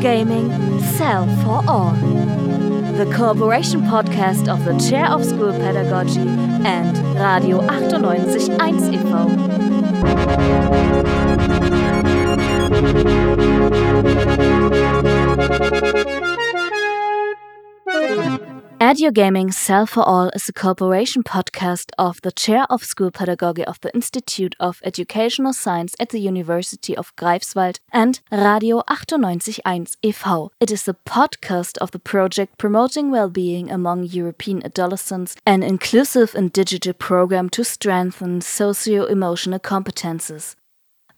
Gaming Cell for All, the cooperation podcast of the Chair of School Pedagogy and Radio 98.1 e.V. Gaming SEL for All is a cooperation podcast of the Chair of School Pedagogy of the Institute of Educational Science at the University of Greifswald and Radio 98.1 e.V. It is a podcast of the project Promoting Well-being Among European Adolescents, an inclusive and digital program to strengthen socio-emotional competences.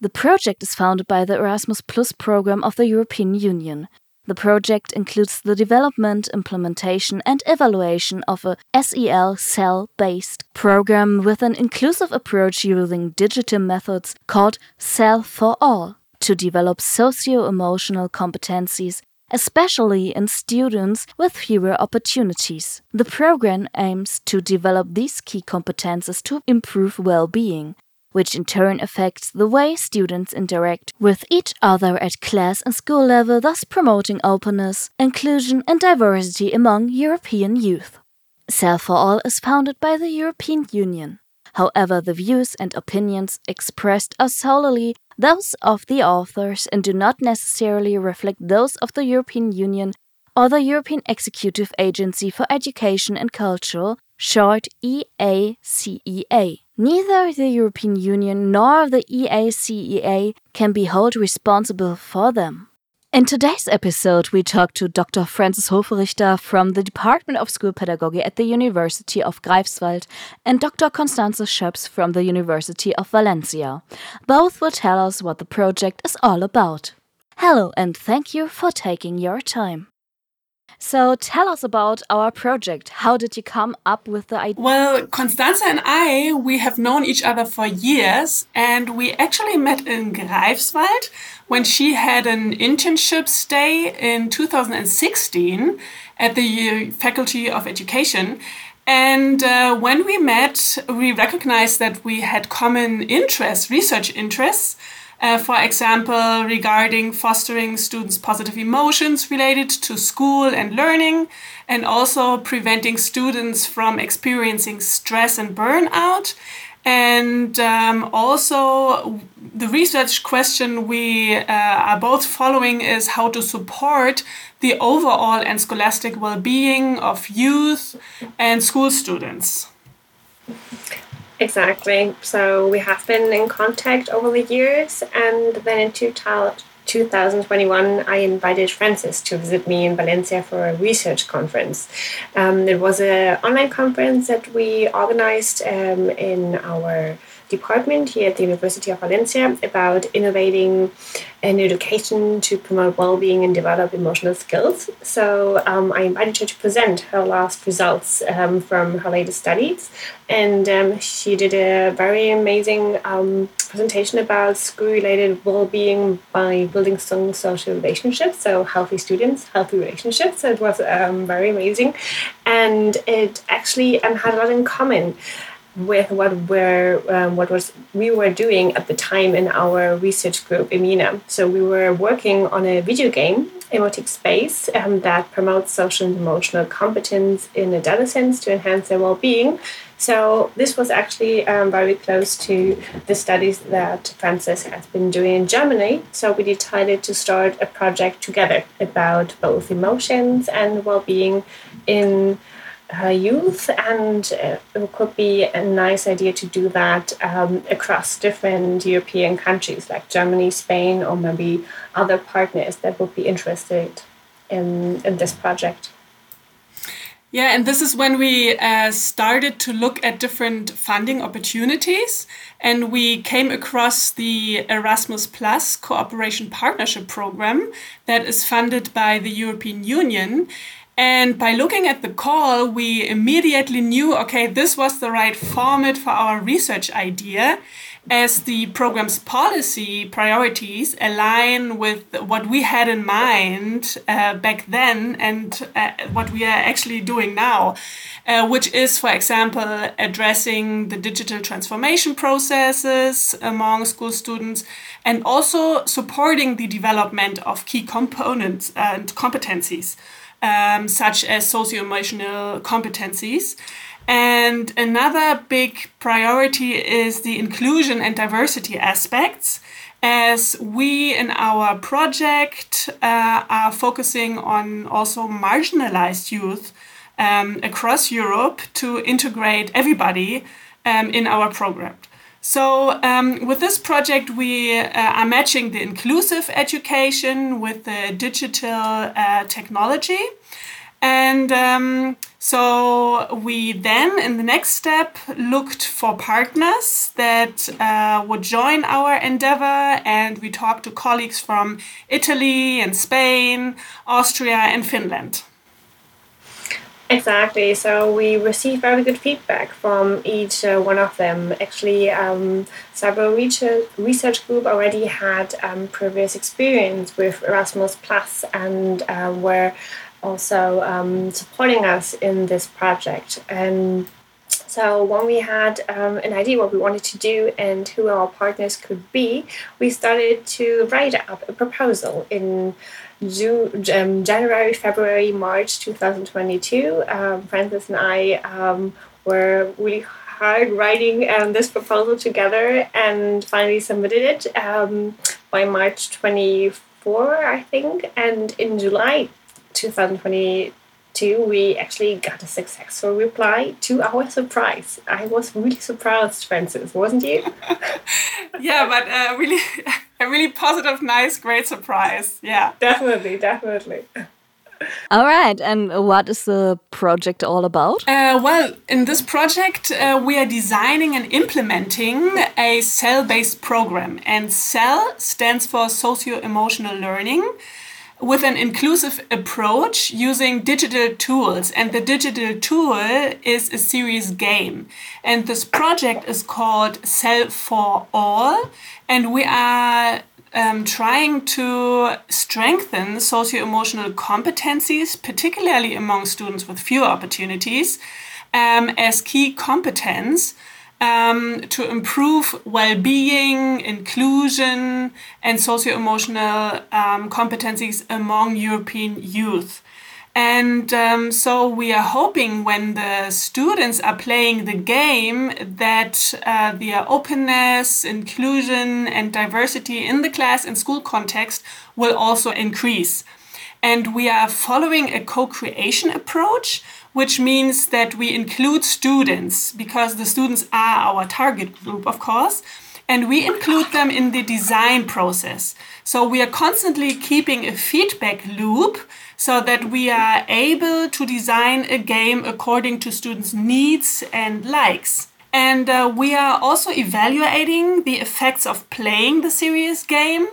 The project is founded by the Erasmus Plus program of the European Union. The project includes the development, implementation, and evaluation of a SEL cell based program with an inclusive approach using digital methods called SEL for All to develop socio emotional competencies especially in students with fewer opportunities. The program aims to develop these key competences to improve well being, which in turn affects the way students interact with each other at class and school level, thus promoting openness, inclusion, and diversity among European youth. SEL for All is founded by the European Union. However, the views and opinions expressed are solely those of the authors and do not necessarily reflect those of the European Union or the European Executive Agency for Education and Culture, short EACEA. Neither the European Union nor the EACEA can be held responsible for them. In today's episode, we talk to Dr. Frances Hoferichter from the Department of School Pedagogy at the University of Greifswald and Dr. Constanze Schöps from the University of Valencia. Both will tell us what the project is all about. Hello, and thank you for taking your time. So tell us about our project. How did you come up with the idea? Well, Constanze and I, we have known each other for years and we actually met in Greifswald when she had an internship stay in 2016 at the Faculty of Education. And uh, when we met, we recognized that we had common interests, research interests. Uh, for example, regarding fostering students' positive emotions related to school and learning, and also preventing students from experiencing stress and burnout. And um, also, the research question we uh, are both following is how to support the overall and scholastic well being of youth and school students. Exactly. So we have been in contact over the years, and then in 2021, I invited Frances to visit me in Valencia for a research conference. Um, it was an online conference that we organized um, in our department here at the University of Valencia about innovating in education to promote well-being and develop emotional skills. So um, I invited her to present her last results um, from her latest studies, and um, she did a very amazing um, presentation about school-related well-being by building strong social relationships. So healthy students, healthy relationships. So it was um, very amazing, and it actually had a lot in common with what we're um, what was we were doing at the time in our research group Emina. So we were working on a video game, Emotic Space, um, that promotes social and emotional competence in adolescents to enhance their well-being. So this was actually um, very close to the studies that Frances has been doing in Germany. So we decided to start a project together about both emotions and well-being in her youth, and uh, it could be a nice idea to do that um, across different European countries like Germany, Spain, or maybe other partners that would be interested in, in this project. Yeah, and this is when we uh, started to look at different funding opportunities, and we came across the Erasmus Plus Cooperation Partnership Program that is funded by the European Union. And by looking at the call, we immediately knew okay, this was the right format for our research idea as the program's policy priorities align with what we had in mind uh, back then and uh, what we are actually doing now, uh, which is, for example, addressing the digital transformation processes among school students and also supporting the development of key components and competencies, um, such as socio emotional competencies. And another big priority is the inclusion and diversity aspects, as we in our project uh, are focusing on also marginalized youth um, across Europe to integrate everybody um, in our program. So, um, with this project, we uh, are matching the inclusive education with the digital uh, technology. And um, so we then, in the next step, looked for partners that uh, would join our endeavor, and we talked to colleagues from Italy and Spain, Austria, and Finland. Exactly. So we received very good feedback from each uh, one of them. Actually, um, several research, research group already had um, previous experience with Erasmus Plus and uh, were also um, supporting us in this project. And so when we had um, an idea what we wanted to do and who our partners could be, we started to write up a proposal in June, um, January, February, March 2022. Um, Frances and I um, were really hard writing um, this proposal together and finally submitted it um, by March 24, I think. And in July 2022, we actually got a successful reply to our surprise. I was really surprised, Frances, wasn't you? yeah, but uh, really, a really positive, nice, great surprise. Yeah. Definitely, definitely. All right, and what is the project all about? Uh, well, in this project, uh, we are designing and implementing a SEL based program, and SEL stands for socio emotional learning with an inclusive approach using digital tools. And the digital tool is a serious game. And this project is called SEL for All. And we are um, trying to strengthen socio emotional competencies, particularly among students with fewer opportunities, um, as key competence um, to improve well-being, inclusion, and socio-emotional um, competencies among European youth. And um, so we are hoping when the students are playing the game that uh, their openness, inclusion, and diversity in the class and school context will also increase. And we are following a co creation approach which means that we include students because the students are our target group, of course, and we include them in the design process. So we are constantly keeping a feedback loop so that we are able to design a game according to students' needs and likes. And uh, we are also evaluating the effects of playing the serious game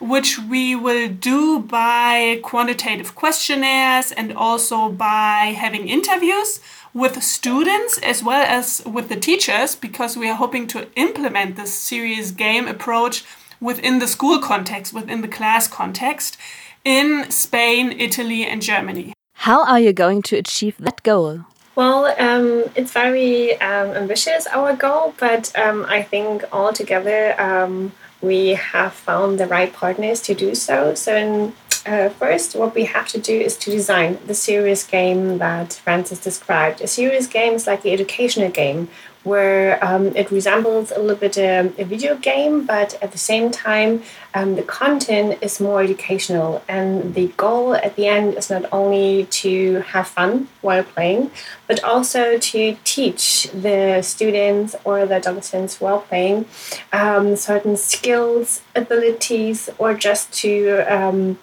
which we will do by quantitative questionnaires and also by having interviews with students as well as with the teachers because we are hoping to implement this serious game approach within the school context, within the class context in Spain, Italy, and Germany. How are you going to achieve that goal? Well, um, it's very um, ambitious, our goal, but um, I think altogether um, we have found the right partners to do so. So, in, uh, first, what we have to do is to design the serious game that Frances described. A serious game is like the educational game where um, it resembles a little bit um, a video game, but at the same time, um, the content is more educational. And the goal at the end is not only to have fun while playing, but also to teach the students or the adolescents while playing um, certain skills, abilities, or just to um,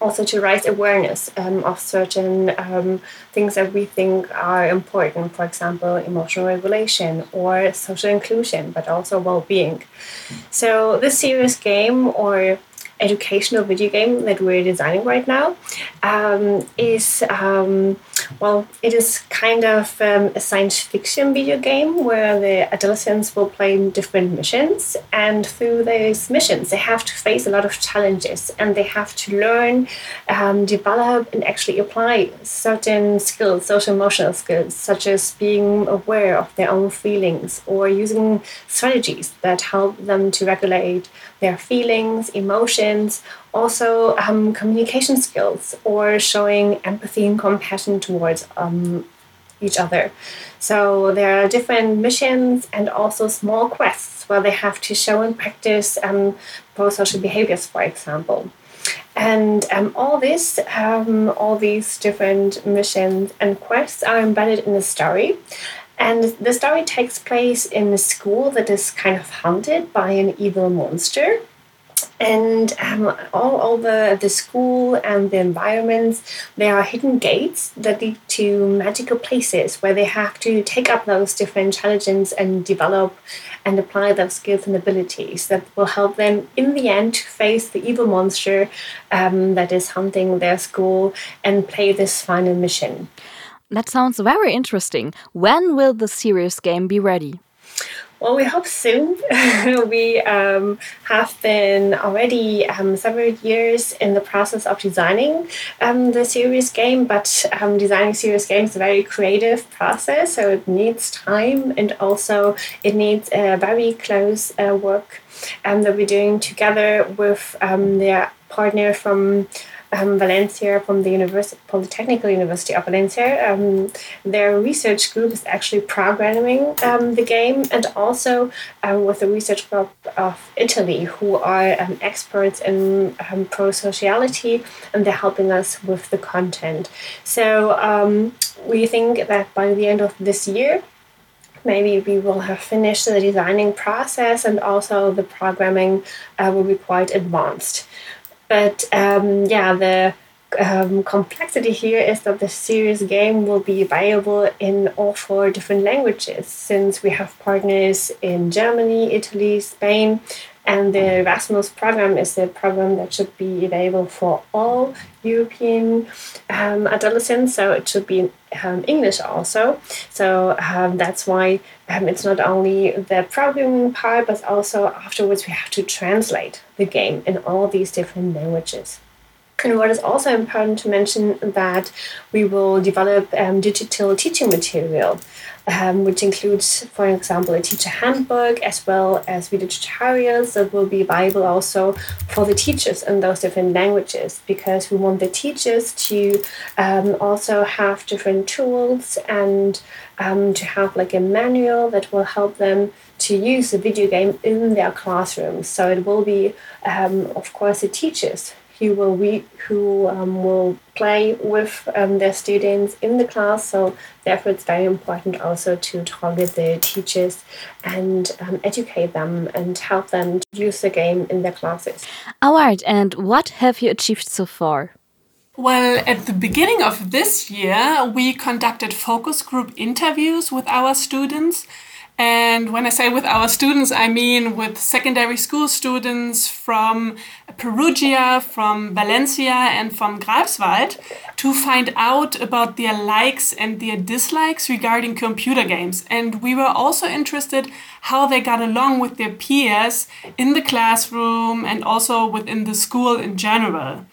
also to raise awareness um, of certain um, things that we think are important, for example, emotional regulation or social inclusion, but also well being. So, this serious game or educational video game that we're designing right now um, is um, well, it is kind of um, a science fiction video game where the adolescents will play different missions, and through those missions, they have to face a lot of challenges and they have to learn, um, develop, and actually apply certain skills, social emotional skills, such as being aware of their own feelings or using strategies that help them to regulate their feelings, emotions, also um, communication skills or showing empathy and compassion towards um, each other. So there are different missions and also small quests where they have to show and practice um, pro-social behaviors, for example. And um, all this, um, all these different missions and quests are embedded in the story. And the story takes place in a school that is kind of haunted by an evil monster and um, all, over the, school and the environments there are hidden gates that lead to magical places where they have to take up those different challenges and develop and apply those skills and abilities that will help them in the end to face the evil monster um, that is hunting their school and play this final mission. That sounds very interesting. When will the serious game be ready well, we hope soon. we um, have been already um, several years in the process of designing um, the serious game, but um, designing serious games is a very creative process, so it needs time and also it needs a very close uh, work um, that we're doing together with um, the partner from um, Valencia from the University, Polytechnical University of Valencia. Um, their research group is actually programming um, the game, and also um, with the research group of Italy, who are um, experts in um, pro sociality, and they're helping us with the content. So we think that by the end of this year, maybe we will have finished the designing process and also the programming uh, will be quite advanced. But um, yeah, the um, complexity here is that the serious game will be available in all four different languages since we have partners in Germany, Italy, Spain, and the Erasmus program is a program that should be available for all European um, adolescents, so it should be um, English also. So um, that's why um, it's not only the programming part, but also afterwards we have to translate the game in all these different languages. And what is also important to mention that we will develop um, digital teaching material, um, which includes, for example, a teacher handbook as well as video tutorials that will be viable also for the teachers in those different languages because we want the teachers to um, also have different tools and um, to have like a manual that will help them to use the video game in their classrooms. So it will be, um, of course, the teachers who will we who um, will play with um, their students in the class. So therefore, it's very important also to target the teachers and um, educate them and help them use the game in their classes. All right, and what have you achieved so far? Well, at the beginning of this year, we conducted focus group interviews with our students and when I say with our students, I mean with secondary school students from Perugia, from Valencia, and from Greifswald to find out about their likes and their dislikes regarding computer games. And we were also interested how they got along with their peers in the classroom and also within the school in general.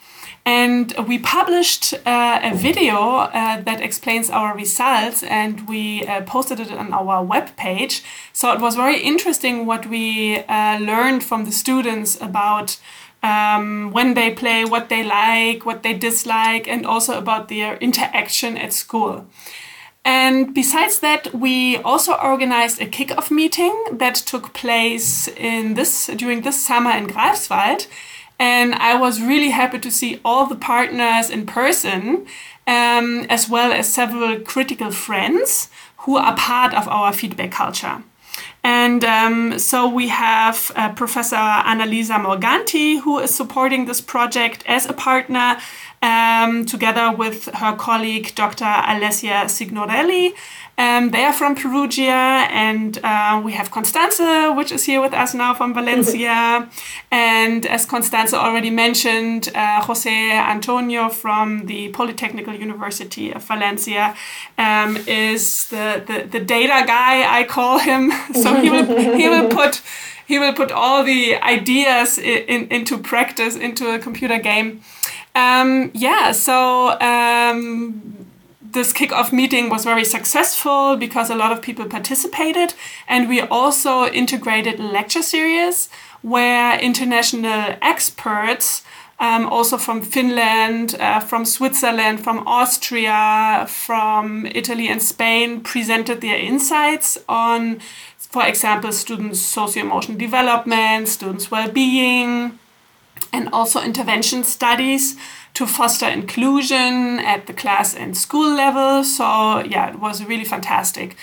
And we published uh, a video uh, that explains our results and we uh, posted it on our web page. So it was very interesting what we uh, learned from the students about um, when they play, what they like, what they dislike, and also about their interaction at school. And besides that, we also organized a kickoff meeting that took place in this during this summer in Greifswald. And I was really happy to see all the partners in person, um, as well as several critical friends who are part of our feedback culture. And um, so we have uh, Professor Annalisa Morganti, who is supporting this project as a partner, um, together with her colleague Dr. Alessia Signorelli. Um, they are from Perugia, and uh, we have Constanze, which is here with us now from Valencia. and as Constanze already mentioned, uh, Jose Antonio from the Polytechnical University of Valencia um, is the, the, the data guy, I call him. so he will, he will put he will put all the ideas in, in, into practice into a computer game. Um, yeah, so um, this kickoff meeting was very successful because a lot of people participated, and we also integrated a lecture series where international experts. Um, also from Finland, uh, from Switzerland, from Austria, from Italy and Spain, presented their insights on, for example, students' socio-emotional development, students' well-being, and also intervention studies to foster inclusion at the class and school level. So, yeah, it was really fantastic.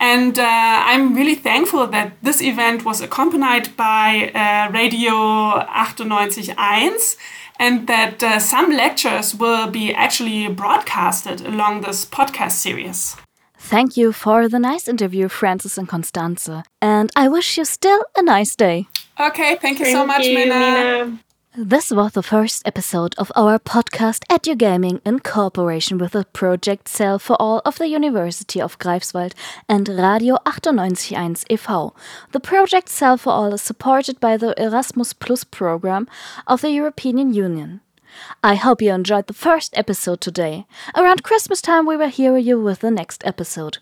And uh, I'm really thankful that this event was accompanied by uh, Radio 98.1 and that uh, some lectures will be actually broadcasted along this podcast series. Thank you for the nice interview, Frances and Constanze. And I wish you still a nice day. Okay, thank you thank so much, you, Mina. Mina. This was the first episode of our podcast EduGaming in cooperation with the project SEL for All of the University of Greifswald and Radio 98.1 e.V. The project SEL for All is supported by the Erasmus Plus program of the European Union. I hope you enjoyed the first episode today. Around Christmas time, we will hear you with the next episode.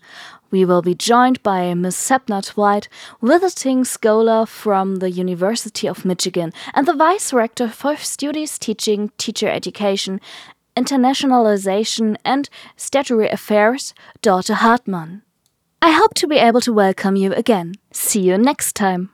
We will be joined by Ms. Sepna White, visiting scholar from the University of Michigan and the Vice Rector for Studies Teaching, Teacher Education, Internationalization and Statutory Affairs, Dorte Hartmann. I hope to be able to welcome you again. See you next time.